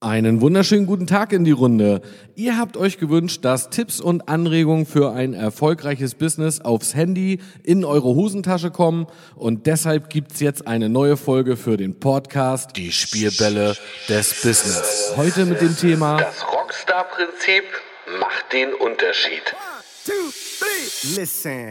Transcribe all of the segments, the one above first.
Einen wunderschönen guten Tag in die Runde. Ihr habt euch gewünscht, dass Tipps und Anregungen für ein erfolgreiches Business aufs Handy in eure Hosentasche kommen und deshalb gibt's jetzt eine neue Folge für den Podcast Die Spielbälle des Business. Heute mit dem Thema Das Rockstar-Prinzip macht den Unterschied. two, three. Listen.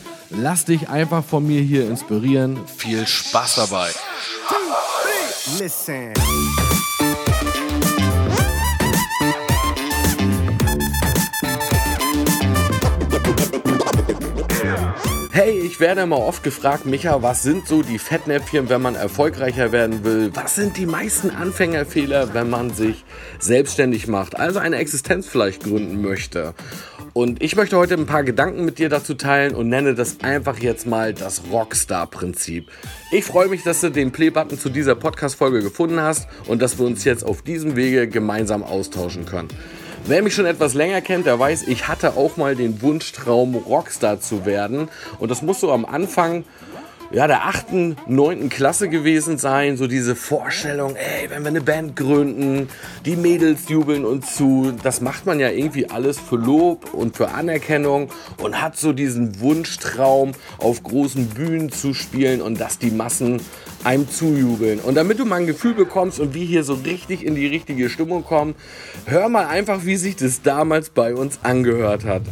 Lass dich einfach von mir hier inspirieren. Viel Spaß dabei. Listen. Hey, ich werde immer oft gefragt, Micha, was sind so die Fettnäpfchen, wenn man erfolgreicher werden will? Was sind die meisten Anfängerfehler, wenn man sich selbstständig macht, also eine Existenz vielleicht gründen möchte? Und ich möchte heute ein paar Gedanken mit dir dazu teilen und nenne das einfach jetzt mal das Rockstar-Prinzip. Ich freue mich, dass du den Play-Button zu dieser Podcast-Folge gefunden hast und dass wir uns jetzt auf diesem Wege gemeinsam austauschen können. Wer mich schon etwas länger kennt, der weiß, ich hatte auch mal den Wunschtraum, Rockstar zu werden. Und das muss so am Anfang ja, der achten, neunten Klasse gewesen sein. So diese Vorstellung, ey, wenn wir eine Band gründen, die Mädels jubeln uns zu. Das macht man ja irgendwie alles für Lob und für Anerkennung und hat so diesen Wunschtraum, auf großen Bühnen zu spielen und dass die Massen einem zujubeln. Und damit du mal ein Gefühl bekommst und wir hier so richtig in die richtige Stimmung kommen, hör mal einfach, wie sich das damals bei uns angehört hat.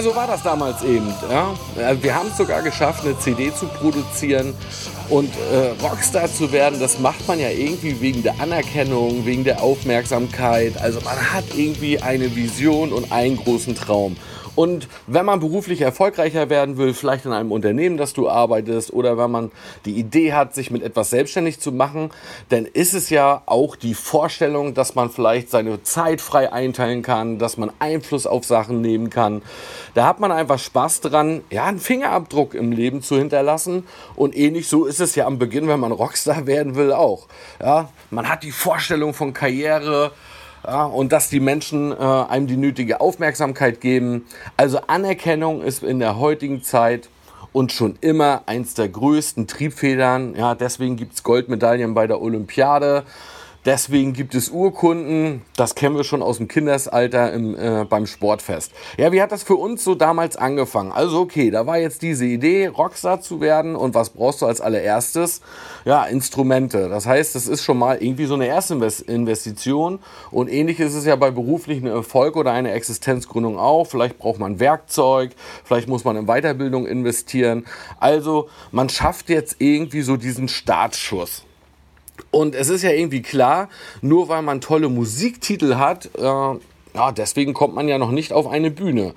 Ja, so war das damals eben. Ja. Wir haben es sogar geschafft, eine CD zu produzieren und äh, Rockstar zu werden. Das macht man ja irgendwie wegen der Anerkennung, wegen der Aufmerksamkeit. Also man hat irgendwie eine Vision und einen großen Traum. Und wenn man beruflich erfolgreicher werden will, vielleicht in einem Unternehmen, das du arbeitest, oder wenn man die Idee hat, sich mit etwas selbstständig zu machen, dann ist es ja auch die Vorstellung, dass man vielleicht seine Zeit frei einteilen kann, dass man Einfluss auf Sachen nehmen kann. Da hat man einfach Spaß dran, ja, einen Fingerabdruck im Leben zu hinterlassen. Und ähnlich so ist es ja am Beginn, wenn man Rockstar werden will, auch. Ja, man hat die Vorstellung von Karriere, ja, und dass die Menschen äh, einem die nötige Aufmerksamkeit geben. Also Anerkennung ist in der heutigen Zeit und schon immer eins der größten Triebfedern. Ja, deswegen gibt's Goldmedaillen bei der Olympiade. Deswegen gibt es Urkunden, das kennen wir schon aus dem Kindesalter im, äh, beim Sportfest. Ja, wie hat das für uns so damals angefangen? Also okay, da war jetzt diese Idee, Rockstar zu werden und was brauchst du als allererstes? Ja, Instrumente. Das heißt, das ist schon mal irgendwie so eine erste Invest- Investition und ähnlich ist es ja bei beruflichen Erfolg oder einer Existenzgründung auch. Vielleicht braucht man Werkzeug, vielleicht muss man in Weiterbildung investieren. Also man schafft jetzt irgendwie so diesen Startschuss. Und es ist ja irgendwie klar, nur weil man tolle Musiktitel hat, äh, ja, deswegen kommt man ja noch nicht auf eine Bühne.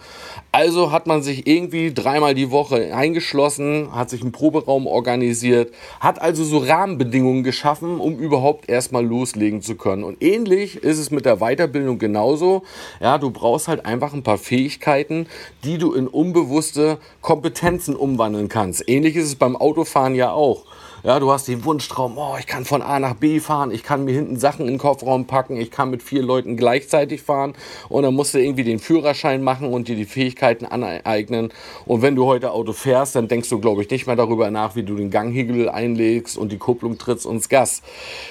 Also hat man sich irgendwie dreimal die Woche eingeschlossen, hat sich einen Proberaum organisiert, hat also so Rahmenbedingungen geschaffen, um überhaupt erstmal loslegen zu können. Und ähnlich ist es mit der Weiterbildung genauso. Ja, du brauchst halt einfach ein paar Fähigkeiten, die du in unbewusste Kompetenzen umwandeln kannst. Ähnlich ist es beim Autofahren ja auch. Ja, du hast den Wunschtraum, oh, ich kann von A nach B fahren, ich kann mir hinten Sachen in den Kofferraum packen, ich kann mit vier Leuten gleichzeitig fahren und dann musst du irgendwie den Führerschein machen und dir die Fähigkeiten aneignen. Und wenn du heute Auto fährst, dann denkst du, glaube ich, nicht mehr darüber nach, wie du den Ganghegel einlegst und die Kupplung trittst und Gas.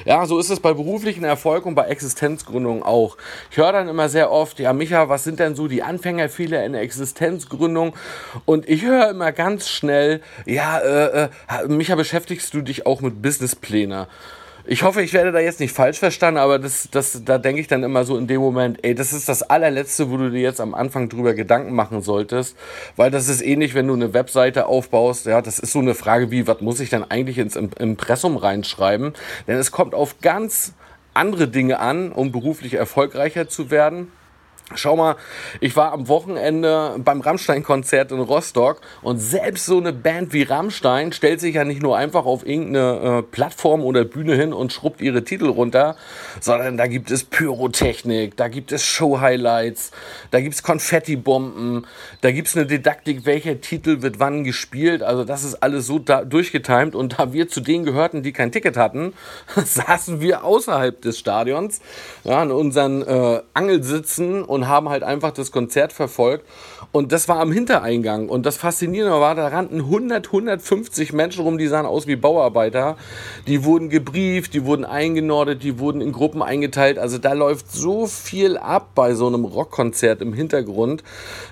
Ja, so ist es bei beruflichen Erfolg und bei Existenzgründung auch. Ich höre dann immer sehr oft, ja, Micha, was sind denn so die Anfängerfehler in der Existenzgründung? Und ich höre immer ganz schnell, ja, äh, äh, Micha, beschäftigst du dich auch mit Businessplänen? Ich hoffe, ich werde da jetzt nicht falsch verstanden, aber das, das, da denke ich dann immer so in dem Moment, ey, das ist das allerletzte, wo du dir jetzt am Anfang drüber Gedanken machen solltest, weil das ist ähnlich, wenn du eine Webseite aufbaust, ja, das ist so eine Frage wie, was muss ich dann eigentlich ins Im- Impressum reinschreiben? Denn es kommt auf ganz andere Dinge an, um beruflich erfolgreicher zu werden. Schau mal, ich war am Wochenende beim Rammstein-Konzert in Rostock und selbst so eine Band wie Rammstein stellt sich ja nicht nur einfach auf irgendeine äh, Plattform oder Bühne hin und schrubbt ihre Titel runter, sondern da gibt es Pyrotechnik, da gibt es Show-Highlights, da gibt es Konfettibomben, da gibt es eine Didaktik, welcher Titel wird wann gespielt. Also das ist alles so da durchgetimt und da wir zu denen gehörten, die kein Ticket hatten, saßen wir außerhalb des Stadions ja, in unseren äh, Angelsitzen und haben halt einfach das Konzert verfolgt. Und das war am Hintereingang. Und das Faszinierende war, da rannten 100, 150 Menschen rum, die sahen aus wie Bauarbeiter. Die wurden gebrieft, die wurden eingenordet, die wurden in Gruppen eingeteilt. Also da läuft so viel ab bei so einem Rockkonzert im Hintergrund,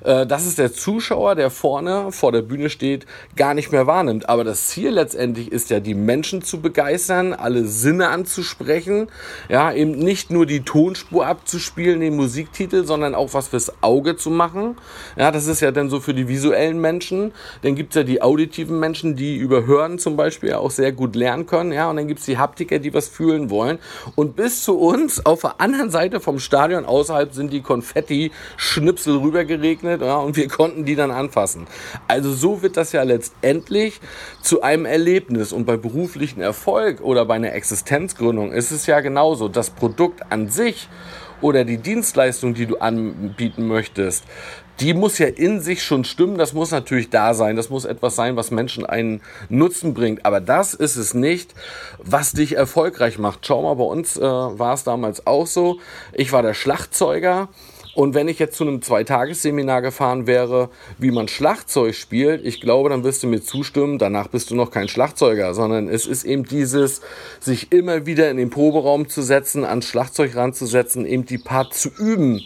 äh, dass es der Zuschauer, der vorne vor der Bühne steht, gar nicht mehr wahrnimmt. Aber das Ziel letztendlich ist ja, die Menschen zu begeistern, alle Sinne anzusprechen, ja, eben nicht nur die Tonspur abzuspielen, den Musiktitel, sondern auch was fürs Auge zu machen. Ja, das ist ja dann so für die visuellen Menschen. Dann gibt's ja die auditiven Menschen, die über Hören zum Beispiel auch sehr gut lernen können. Ja, und dann gibt's die Haptiker, die was fühlen wollen. Und bis zu uns auf der anderen Seite vom Stadion außerhalb sind die Konfetti-Schnipsel rübergeregnet ja, und wir konnten die dann anfassen. Also so wird das ja letztendlich zu einem Erlebnis. Und bei beruflichen Erfolg oder bei einer Existenzgründung ist es ja genauso. Das Produkt an sich oder die Dienstleistung, die du anbieten möchtest, die muss ja in sich schon stimmen. Das muss natürlich da sein. Das muss etwas sein, was Menschen einen Nutzen bringt. Aber das ist es nicht, was dich erfolgreich macht. Schau mal, bei uns äh, war es damals auch so. Ich war der Schlagzeuger. Und wenn ich jetzt zu einem Zweitagesseminar gefahren wäre, wie man Schlagzeug spielt, ich glaube, dann wirst du mir zustimmen, danach bist du noch kein Schlagzeuger, sondern es ist eben dieses, sich immer wieder in den Proberaum zu setzen, ans Schlagzeug ranzusetzen, eben die Part zu üben,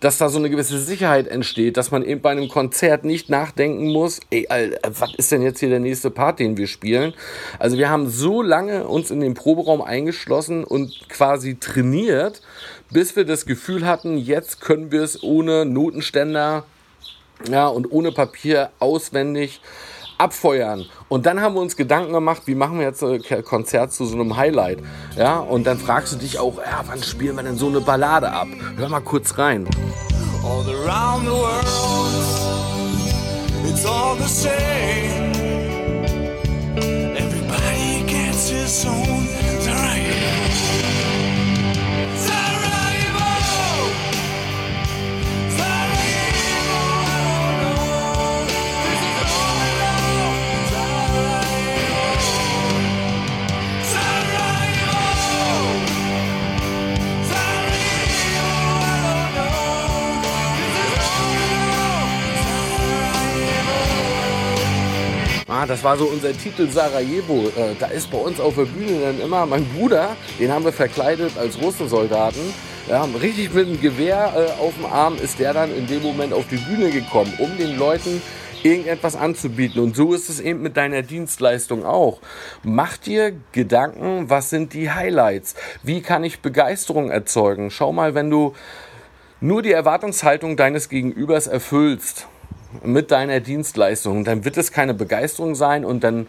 dass da so eine gewisse Sicherheit entsteht, dass man eben bei einem Konzert nicht nachdenken muss, ey, Alter, was ist denn jetzt hier der nächste Part, den wir spielen? Also wir haben so lange uns in den Proberaum eingeschlossen und quasi trainiert, bis wir das Gefühl hatten, jetzt können es ohne Notenständer ja, und ohne Papier auswendig abfeuern. Und dann haben wir uns Gedanken gemacht, wie machen wir jetzt ein Konzert zu so einem Highlight. Ja, und dann fragst du dich auch, ja, wann spielen wir denn so eine Ballade ab? Hör mal kurz rein. all around the world. It's all the same. Das war so unser Titel Sarajevo. Äh, da ist bei uns auf der Bühne dann immer mein Bruder, den haben wir verkleidet als Russensoldaten. Ja, richtig mit einem Gewehr äh, auf dem Arm ist der dann in dem Moment auf die Bühne gekommen, um den Leuten irgendetwas anzubieten. Und so ist es eben mit deiner Dienstleistung auch. Mach dir Gedanken, was sind die Highlights? Wie kann ich Begeisterung erzeugen? Schau mal, wenn du nur die Erwartungshaltung deines Gegenübers erfüllst mit deiner Dienstleistung, dann wird es keine Begeisterung sein und dann,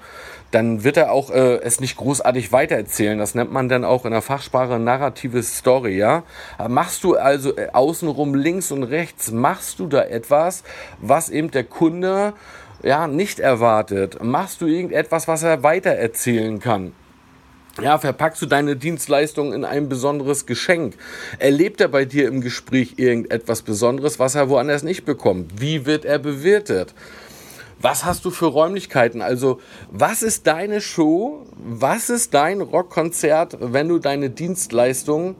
dann wird er auch äh, es nicht großartig weitererzählen. Das nennt man dann auch in der Fachsprache narrative Story, ja. Machst du also äh, außenrum links und rechts, machst du da etwas, was eben der Kunde ja nicht erwartet? Machst du irgendetwas, was er weitererzählen kann? Ja, verpackst du deine Dienstleistung in ein besonderes Geschenk? Erlebt er bei dir im Gespräch irgendetwas Besonderes, was er woanders nicht bekommt? Wie wird er bewertet? Was hast du für Räumlichkeiten? Also, was ist deine Show? Was ist dein Rockkonzert, wenn du deine Dienstleistung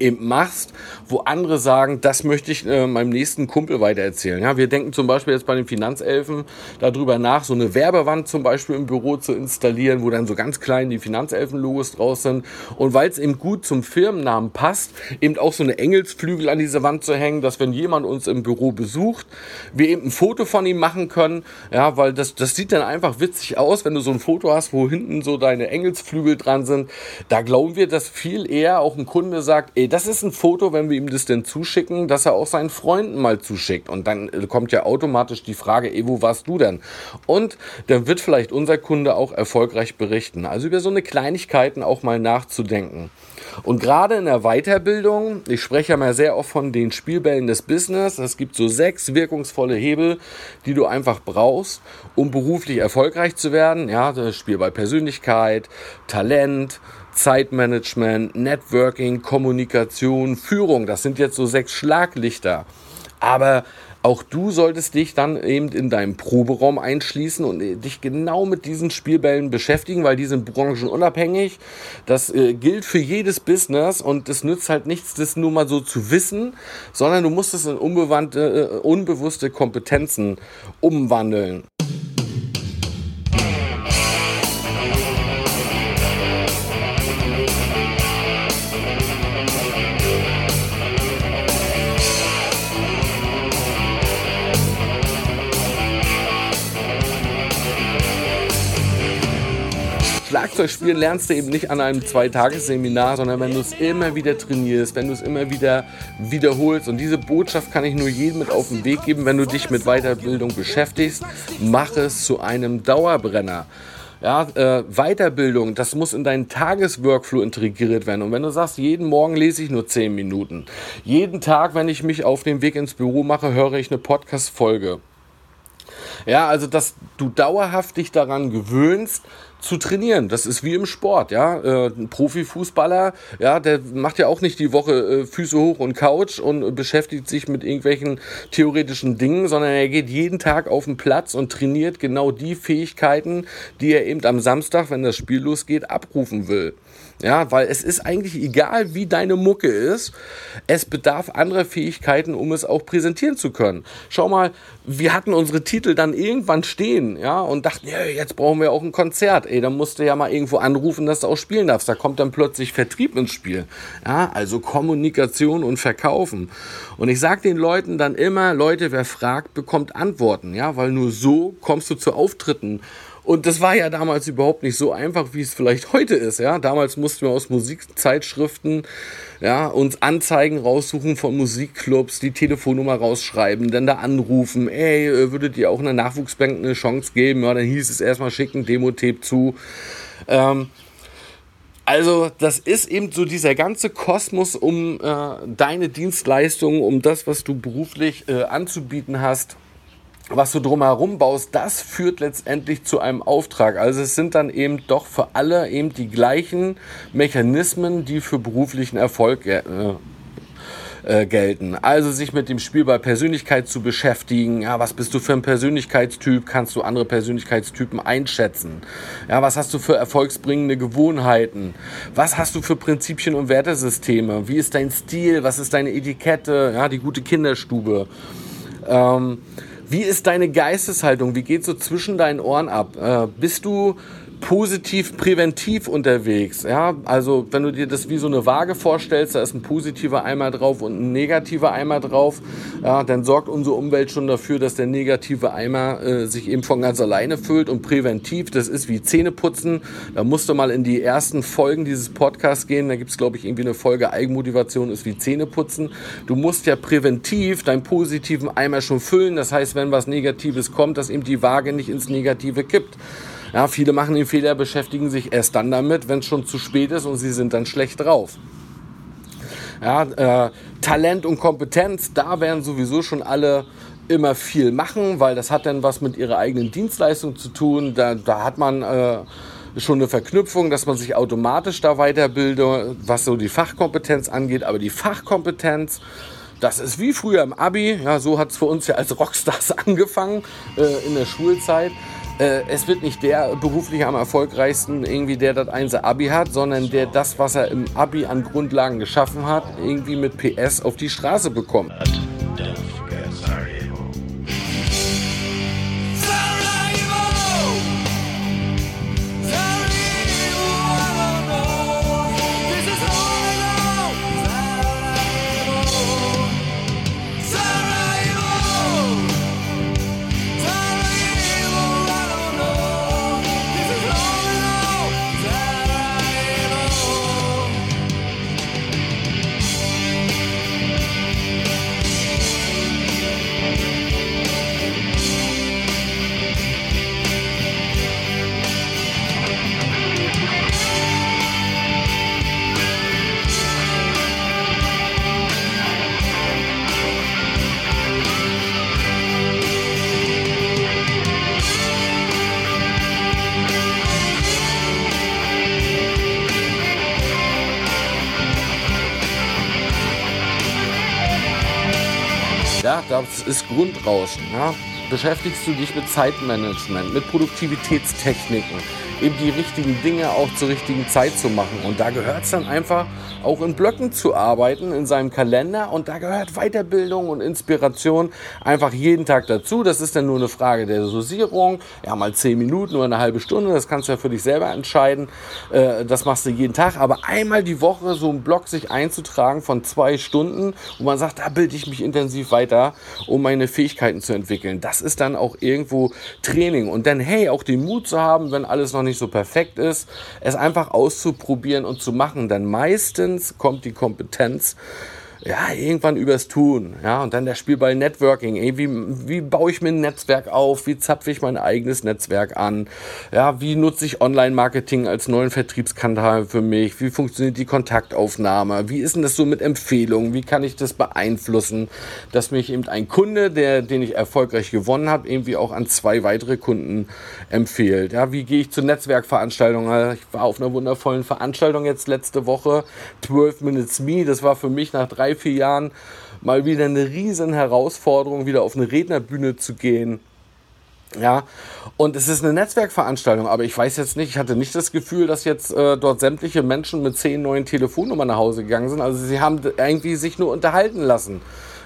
eben machst, wo andere sagen, das möchte ich äh, meinem nächsten Kumpel weitererzählen. Ja, wir denken zum Beispiel jetzt bei den Finanzelfen darüber nach, so eine Werbewand zum Beispiel im Büro zu installieren, wo dann so ganz klein die Finanzelfen-Logos draus sind. Und weil es eben gut zum Firmennamen passt, eben auch so eine Engelsflügel an diese Wand zu hängen, dass wenn jemand uns im Büro besucht, wir eben ein Foto von ihm machen können. Ja, weil das, das sieht dann einfach witzig aus, wenn du so ein Foto hast, wo hinten so deine Engelsflügel dran sind. Da glauben wir, dass viel eher auch ein Kunde sagt, ey, das ist ein Foto, wenn wir ihm das denn zuschicken, dass er auch seinen Freunden mal zuschickt. Und dann äh, kommt ja automatisch die Frage, ey, wo warst du denn? Und dann wird vielleicht unser Kunde auch erfolgreich berichten. Also über so eine Kleinigkeiten auch mal nachzudenken. Und gerade in der Weiterbildung, ich spreche ja mal sehr oft von den Spielbällen des Business. Es gibt so sechs wirkungsvolle Hebel, die du einfach brauchst, um beruflich erfolgreich zu werden. Ja, das Spielball Persönlichkeit, Talent, Zeitmanagement, Networking, Kommunikation, Führung. Das sind jetzt so sechs Schlaglichter. Aber auch du solltest dich dann eben in deinem Proberaum einschließen und dich genau mit diesen Spielbällen beschäftigen, weil die sind branchenunabhängig. Das äh, gilt für jedes Business und es nützt halt nichts, das nur mal so zu wissen, sondern du musst es in äh, unbewusste Kompetenzen umwandeln. Schlagzeugspielen lernst du eben nicht an einem Zweitagesseminar, sondern wenn du es immer wieder trainierst, wenn du es immer wieder wiederholst. Und diese Botschaft kann ich nur jedem mit auf den Weg geben, wenn du dich mit Weiterbildung beschäftigst. Mach es zu einem Dauerbrenner. Ja, äh, Weiterbildung, das muss in deinen Tagesworkflow integriert werden. Und wenn du sagst, jeden Morgen lese ich nur 10 Minuten, jeden Tag, wenn ich mich auf den Weg ins Büro mache, höre ich eine Podcast-Folge. Ja, also dass du dauerhaft dich daran gewöhnst, zu trainieren. Das ist wie im Sport, ja. Äh, ein Profifußballer, ja, der macht ja auch nicht die Woche äh, Füße hoch und Couch und beschäftigt sich mit irgendwelchen theoretischen Dingen, sondern er geht jeden Tag auf den Platz und trainiert genau die Fähigkeiten, die er eben am Samstag, wenn das Spiel losgeht, abrufen will. Ja, weil es ist eigentlich egal, wie deine Mucke ist. Es bedarf anderer Fähigkeiten, um es auch präsentieren zu können. Schau mal, wir hatten unsere Titel dann irgendwann stehen, ja, und dachten, ja, jetzt brauchen wir auch ein Konzert. Ey, dann musst du ja mal irgendwo anrufen, dass du auch spielen darfst. Da kommt dann plötzlich Vertrieb ins Spiel. Ja, also Kommunikation und Verkaufen. Und ich sag den Leuten dann immer, Leute, wer fragt, bekommt Antworten, ja, weil nur so kommst du zu Auftritten. Und das war ja damals überhaupt nicht so einfach, wie es vielleicht heute ist. Ja, damals mussten wir aus Musikzeitschriften ja, uns Anzeigen raussuchen von Musikclubs, die Telefonnummer rausschreiben, dann da anrufen, ey, äh, würdet ihr auch einer Nachwuchsbank eine Chance geben? Ja, dann hieß es erstmal schicken Demo-Tape zu. Ähm, also das ist eben so dieser ganze Kosmos um äh, deine Dienstleistungen, um das, was du beruflich äh, anzubieten hast was du drumherum baust, das führt letztendlich zu einem Auftrag. Also es sind dann eben doch für alle eben die gleichen Mechanismen, die für beruflichen Erfolg äh, äh, gelten. Also sich mit dem Spiel bei Persönlichkeit zu beschäftigen. Ja, was bist du für ein Persönlichkeitstyp? Kannst du andere Persönlichkeitstypen einschätzen? Ja, was hast du für erfolgsbringende Gewohnheiten? Was hast du für Prinzipien und Wertesysteme? Wie ist dein Stil? Was ist deine Etikette? Ja, die gute Kinderstube. Ähm, wie ist deine Geisteshaltung? Wie geht so zwischen deinen Ohren ab? Äh, bist du positiv präventiv unterwegs. Ja, also wenn du dir das wie so eine Waage vorstellst, da ist ein positiver Eimer drauf und ein negativer Eimer drauf, ja, dann sorgt unsere Umwelt schon dafür, dass der negative Eimer äh, sich eben von ganz alleine füllt und präventiv, das ist wie Zähneputzen. Da musst du mal in die ersten Folgen dieses Podcasts gehen, da gibt es glaube ich irgendwie eine Folge Eigenmotivation ist wie Zähneputzen. Du musst ja präventiv deinen positiven Eimer schon füllen, das heißt, wenn was Negatives kommt, dass eben die Waage nicht ins Negative kippt. Ja, viele machen den Fehler, beschäftigen sich erst dann damit, wenn es schon zu spät ist und sie sind dann schlecht drauf. Ja, äh, Talent und Kompetenz, da werden sowieso schon alle immer viel machen, weil das hat dann was mit ihrer eigenen Dienstleistung zu tun. Da, da hat man äh, schon eine Verknüpfung, dass man sich automatisch da weiterbildet, was so die Fachkompetenz angeht. Aber die Fachkompetenz, Das ist wie früher im Abi. Ja, so hat es für uns ja als Rockstars angefangen äh, in der Schulzeit. Äh, es wird nicht der beruflich am erfolgreichsten, irgendwie der das einse Abi hat, sondern der das, was er im Abi an Grundlagen geschaffen hat, irgendwie mit PS auf die Straße bekommt. Ist Grundrauschen. Ja. Beschäftigst du dich mit Zeitmanagement, mit Produktivitätstechniken, eben die richtigen Dinge auch zur richtigen Zeit zu machen. Und da gehört es dann einfach auch in Blöcken zu arbeiten, in seinem Kalender. Und da gehört Weiterbildung und Inspiration einfach jeden Tag dazu. Das ist dann nur eine Frage der Dosierung. Ja, mal zehn Minuten oder eine halbe Stunde, das kannst du ja für dich selber entscheiden. Äh, das machst du jeden Tag. Aber einmal die Woche so einen Block sich einzutragen von zwei Stunden, wo man sagt, da bilde ich mich intensiv weiter, um meine Fähigkeiten zu entwickeln. Das ist dann auch irgendwo Training. Und dann, hey, auch den Mut zu haben, wenn alles noch nicht so perfekt ist, es einfach auszuprobieren und zu machen. Denn meistens kommt die Kompetenz ja, irgendwann übers Tun. Ja, und dann der Spielball Networking. Ey, wie, wie baue ich mir ein Netzwerk auf? Wie zapfe ich mein eigenes Netzwerk an? Ja, wie nutze ich Online-Marketing als neuen Vertriebskanal für mich? Wie funktioniert die Kontaktaufnahme? Wie ist denn das so mit Empfehlungen? Wie kann ich das beeinflussen, dass mich eben ein Kunde, der, den ich erfolgreich gewonnen habe, irgendwie auch an zwei weitere Kunden empfiehlt? Ja, wie gehe ich zu Netzwerkveranstaltungen? Ich war auf einer wundervollen Veranstaltung jetzt letzte Woche, 12 Minutes Me. Das war für mich nach drei, vier Jahren mal wieder eine riesen Herausforderung, wieder auf eine Rednerbühne zu gehen. Ja, und es ist eine Netzwerkveranstaltung, aber ich weiß jetzt nicht, ich hatte nicht das Gefühl, dass jetzt äh, dort sämtliche Menschen mit zehn neuen Telefonnummern nach Hause gegangen sind. Also sie haben irgendwie sich nur unterhalten lassen.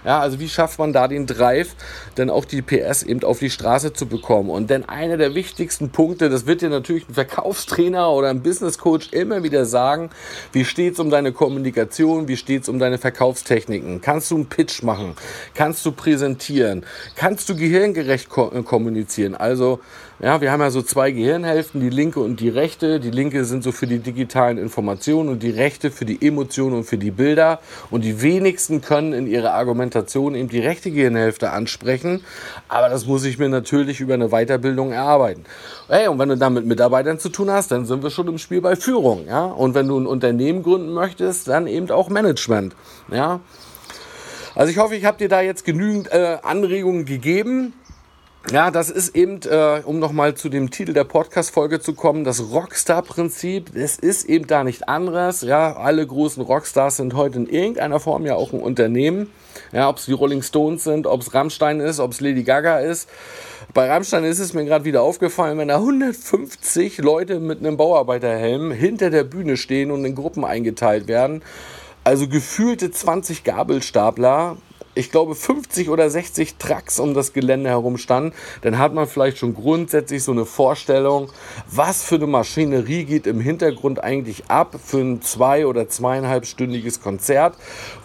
Ja, also wie schafft man da den Drive, denn auch die PS eben auf die Straße zu bekommen? Und denn einer der wichtigsten Punkte, das wird dir natürlich ein Verkaufstrainer oder ein Business Coach immer wieder sagen, wie steht's um deine Kommunikation, wie steht's um deine Verkaufstechniken? Kannst du einen Pitch machen? Kannst du präsentieren? Kannst du gehirngerecht ko kommunizieren? Also ja, wir haben ja so zwei Gehirnhälften, die linke und die rechte. Die linke sind so für die digitalen Informationen und die rechte für die Emotionen und für die Bilder. Und die wenigsten können in ihrer Argumentation eben die rechte Gehirnhälfte ansprechen. Aber das muss ich mir natürlich über eine Weiterbildung erarbeiten. Hey, und wenn du dann mit Mitarbeitern zu tun hast, dann sind wir schon im Spiel bei Führung. Ja? Und wenn du ein Unternehmen gründen möchtest, dann eben auch Management. Ja? Also ich hoffe, ich habe dir da jetzt genügend äh, Anregungen gegeben. Ja, das ist eben, äh, um nochmal zu dem Titel der Podcast-Folge zu kommen, das Rockstar-Prinzip. Es ist eben da nicht anderes. Ja, alle großen Rockstars sind heute in irgendeiner Form ja auch ein Unternehmen. Ja, ob es die Rolling Stones sind, ob es Rammstein ist, ob es Lady Gaga ist. Bei Rammstein ist es mir gerade wieder aufgefallen, wenn da 150 Leute mit einem Bauarbeiterhelm hinter der Bühne stehen und in Gruppen eingeteilt werden. Also gefühlte 20 Gabelstapler ich glaube, 50 oder 60 Trucks um das Gelände herum standen, dann hat man vielleicht schon grundsätzlich so eine Vorstellung, was für eine Maschinerie geht im Hintergrund eigentlich ab für ein zwei- oder zweieinhalbstündiges Konzert,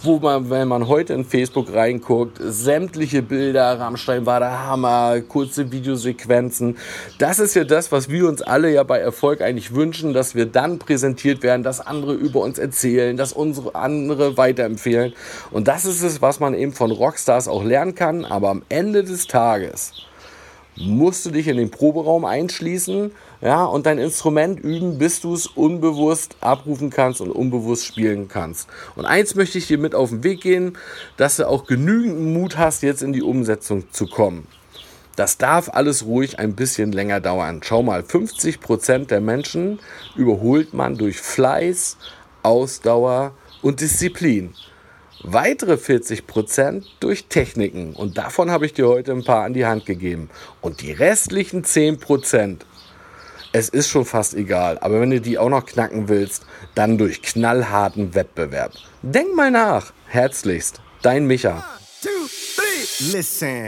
wo man, wenn man heute in Facebook reinguckt, sämtliche Bilder, Rammstein war der Hammer, kurze Videosequenzen. Das ist ja das, was wir uns alle ja bei Erfolg eigentlich wünschen, dass wir dann präsentiert werden, dass andere über uns erzählen, dass unsere andere weiterempfehlen. Und das ist es, was man eben von Rockstars auch lernen kann, aber am Ende des Tages musst du dich in den Proberaum einschließen ja, und dein Instrument üben, bis du es unbewusst abrufen kannst und unbewusst spielen kannst. Und eins möchte ich dir mit auf den Weg gehen, dass du auch genügend Mut hast, jetzt in die Umsetzung zu kommen. Das darf alles ruhig ein bisschen länger dauern. Schau mal, 50% der Menschen überholt man durch Fleiß, Ausdauer und Disziplin. Weitere 40% durch Techniken. Und davon habe ich dir heute ein paar an die Hand gegeben. Und die restlichen 10%, es ist schon fast egal. Aber wenn du die auch noch knacken willst, dann durch knallharten Wettbewerb. Denk mal nach. Herzlichst, dein Micha. Two, three, listen.